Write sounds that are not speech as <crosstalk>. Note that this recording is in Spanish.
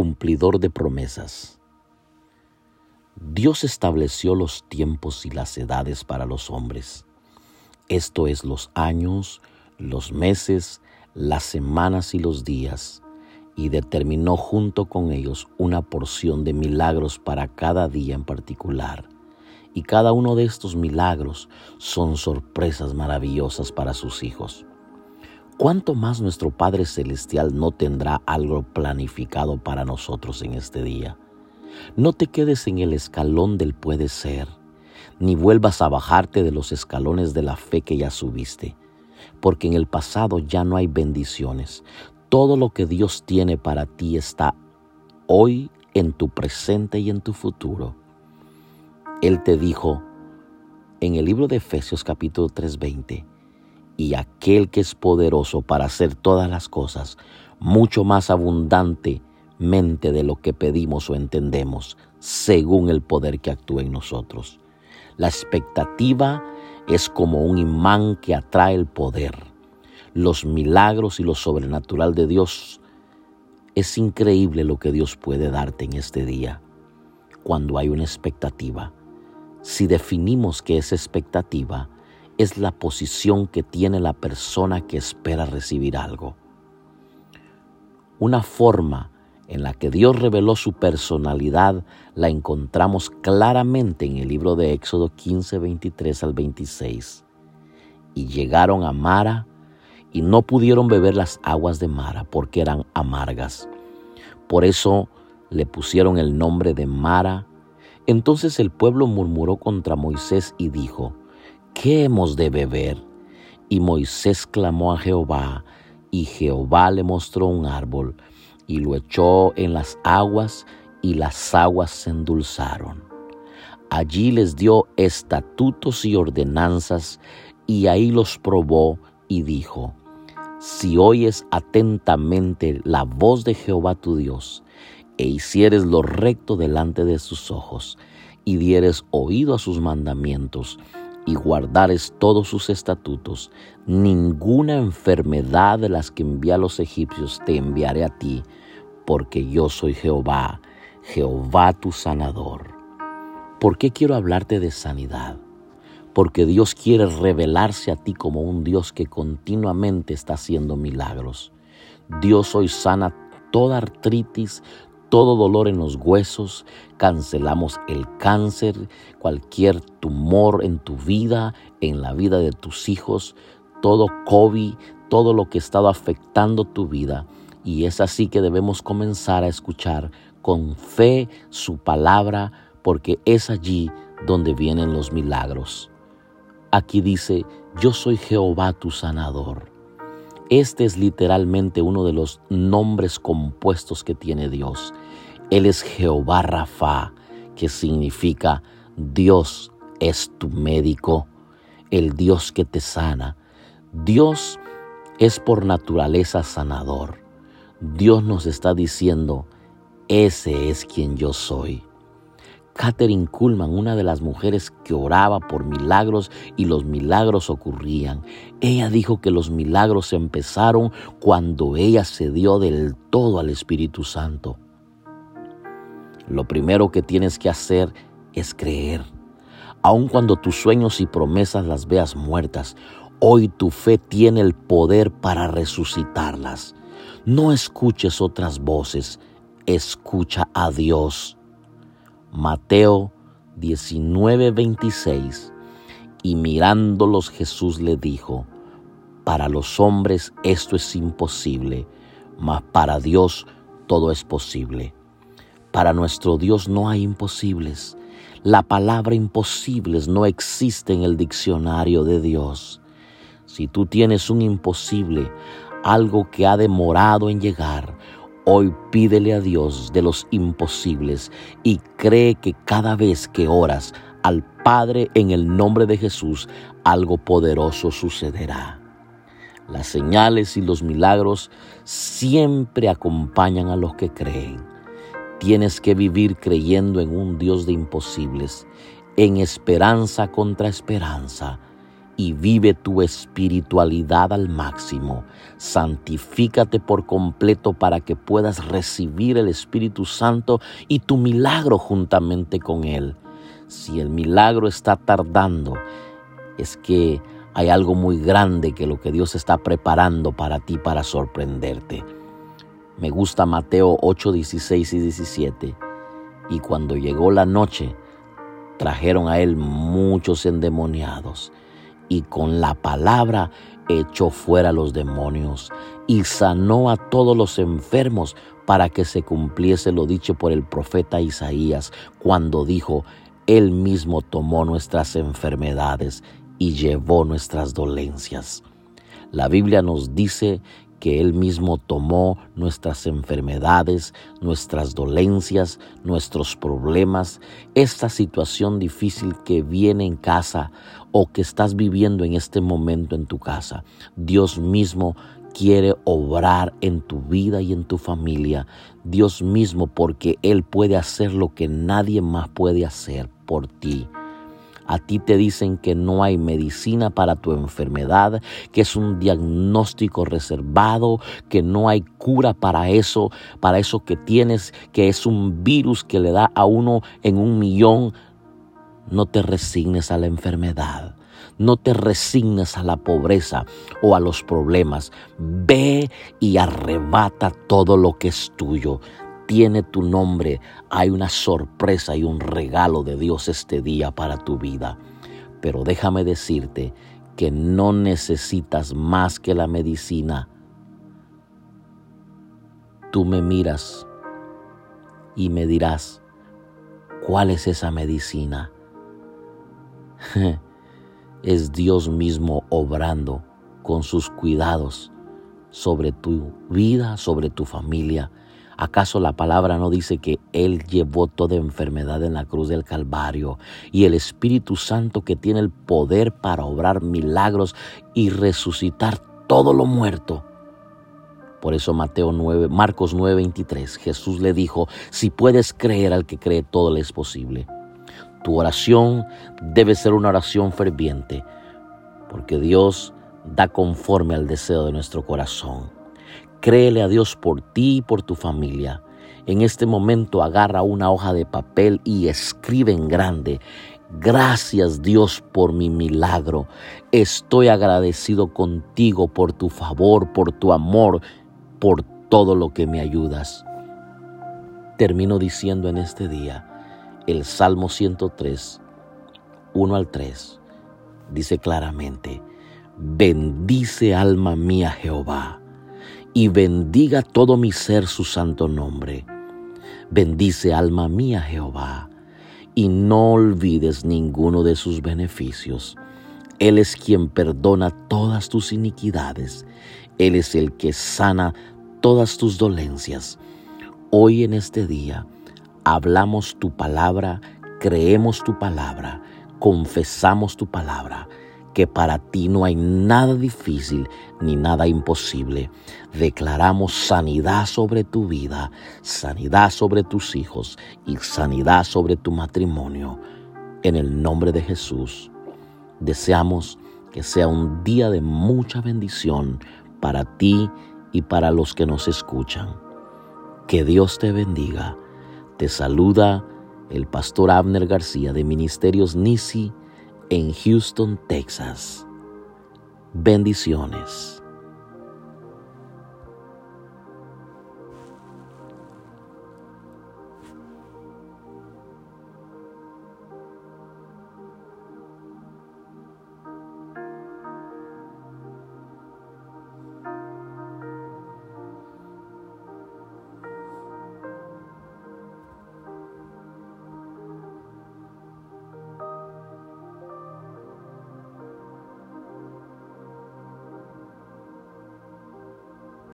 cumplidor de promesas. Dios estableció los tiempos y las edades para los hombres. Esto es los años, los meses, las semanas y los días, y determinó junto con ellos una porción de milagros para cada día en particular. Y cada uno de estos milagros son sorpresas maravillosas para sus hijos. ¿Cuánto más nuestro Padre Celestial no tendrá algo planificado para nosotros en este día? No te quedes en el escalón del puede ser, ni vuelvas a bajarte de los escalones de la fe que ya subiste, porque en el pasado ya no hay bendiciones. Todo lo que Dios tiene para ti está hoy en tu presente y en tu futuro. Él te dijo en el libro de Efesios capítulo 3:20, y aquel que es poderoso para hacer todas las cosas, mucho más abundante mente de lo que pedimos o entendemos, según el poder que actúa en nosotros. La expectativa es como un imán que atrae el poder. Los milagros y lo sobrenatural de Dios es increíble lo que Dios puede darte en este día cuando hay una expectativa. Si definimos que esa expectativa es la posición que tiene la persona que espera recibir algo. Una forma en la que Dios reveló su personalidad la encontramos claramente en el libro de Éxodo 15, 23 al 26. Y llegaron a Mara y no pudieron beber las aguas de Mara porque eran amargas. Por eso le pusieron el nombre de Mara. Entonces el pueblo murmuró contra Moisés y dijo, ¿qué hemos de beber? Y Moisés clamó a Jehová, y Jehová le mostró un árbol y lo echó en las aguas y las aguas se endulzaron. Allí les dio estatutos y ordenanzas y ahí los probó y dijo, si oyes atentamente la voz de Jehová tu Dios, e hicieres lo recto delante de sus ojos, y dieres oído a sus mandamientos, y guardares todos sus estatutos, ninguna enfermedad de las que envía a los egipcios te enviaré a ti, porque yo soy Jehová, Jehová tu sanador. ¿Por qué quiero hablarte de sanidad? Porque Dios quiere revelarse a ti como un Dios que continuamente está haciendo milagros. Dios hoy sana toda artritis, todo dolor en los huesos, cancelamos el cáncer, cualquier tumor en tu vida, en la vida de tus hijos, todo COVID, todo lo que ha estado afectando tu vida. Y es así que debemos comenzar a escuchar con fe su palabra, porque es allí donde vienen los milagros. Aquí dice, yo soy Jehová tu sanador. Este es literalmente uno de los nombres compuestos que tiene Dios. Él es Jehová Rafa, que significa Dios es tu médico, el Dios que te sana. Dios es por naturaleza sanador. Dios nos está diciendo, ese es quien yo soy. Catherine Kuhlman, una de las mujeres que oraba por milagros y los milagros ocurrían, ella dijo que los milagros empezaron cuando ella se dio del todo al Espíritu Santo. Lo primero que tienes que hacer es creer. Aun cuando tus sueños y promesas las veas muertas, hoy tu fe tiene el poder para resucitarlas. No escuches otras voces, escucha a Dios. Mateo 19:26 Y mirándolos Jesús le dijo, para los hombres esto es imposible, mas para Dios todo es posible. Para nuestro Dios no hay imposibles. La palabra imposibles no existe en el diccionario de Dios. Si tú tienes un imposible, algo que ha demorado en llegar, Hoy pídele a Dios de los imposibles y cree que cada vez que oras al Padre en el nombre de Jesús, algo poderoso sucederá. Las señales y los milagros siempre acompañan a los que creen. Tienes que vivir creyendo en un Dios de imposibles, en esperanza contra esperanza, y vive tu espiritualidad al máximo. Santifícate por completo para que puedas recibir el Espíritu Santo y tu milagro juntamente con Él. Si el milagro está tardando, es que hay algo muy grande que lo que Dios está preparando para ti para sorprenderte. Me gusta Mateo 8, 16 y 17. Y cuando llegó la noche, trajeron a él muchos endemoniados y con la palabra echó fuera los demonios y sanó a todos los enfermos para que se cumpliese lo dicho por el profeta Isaías cuando dijo, Él mismo tomó nuestras enfermedades y llevó nuestras dolencias. La Biblia nos dice que Él mismo tomó nuestras enfermedades, nuestras dolencias, nuestros problemas, esta situación difícil que viene en casa o que estás viviendo en este momento en tu casa. Dios mismo quiere obrar en tu vida y en tu familia. Dios mismo porque Él puede hacer lo que nadie más puede hacer por ti. A ti te dicen que no hay medicina para tu enfermedad, que es un diagnóstico reservado, que no hay cura para eso, para eso que tienes, que es un virus que le da a uno en un millón. No te resignes a la enfermedad. No te resignes a la pobreza o a los problemas. Ve y arrebata todo lo que es tuyo tiene tu nombre, hay una sorpresa y un regalo de Dios este día para tu vida. Pero déjame decirte que no necesitas más que la medicina. Tú me miras y me dirás, ¿cuál es esa medicina? <laughs> es Dios mismo obrando con sus cuidados sobre tu vida, sobre tu familia, ¿Acaso la palabra no dice que Él llevó toda enfermedad en la cruz del Calvario y el Espíritu Santo que tiene el poder para obrar milagros y resucitar todo lo muerto? Por eso Mateo 9, Marcos 9:23, Jesús le dijo, si puedes creer al que cree, todo le es posible. Tu oración debe ser una oración ferviente, porque Dios da conforme al deseo de nuestro corazón. Créele a Dios por ti y por tu familia. En este momento agarra una hoja de papel y escribe en grande. Gracias Dios por mi milagro. Estoy agradecido contigo por tu favor, por tu amor, por todo lo que me ayudas. Termino diciendo en este día el Salmo 103, 1 al 3. Dice claramente, bendice alma mía Jehová y bendiga todo mi ser su santo nombre. Bendice alma mía Jehová, y no olvides ninguno de sus beneficios. Él es quien perdona todas tus iniquidades. Él es el que sana todas tus dolencias. Hoy en este día hablamos tu palabra, creemos tu palabra, confesamos tu palabra que para ti no hay nada difícil ni nada imposible. Declaramos sanidad sobre tu vida, sanidad sobre tus hijos y sanidad sobre tu matrimonio. En el nombre de Jesús, deseamos que sea un día de mucha bendición para ti y para los que nos escuchan. Que Dios te bendiga. Te saluda el pastor Abner García de Ministerios Nisi en Houston, Texas. Bendiciones.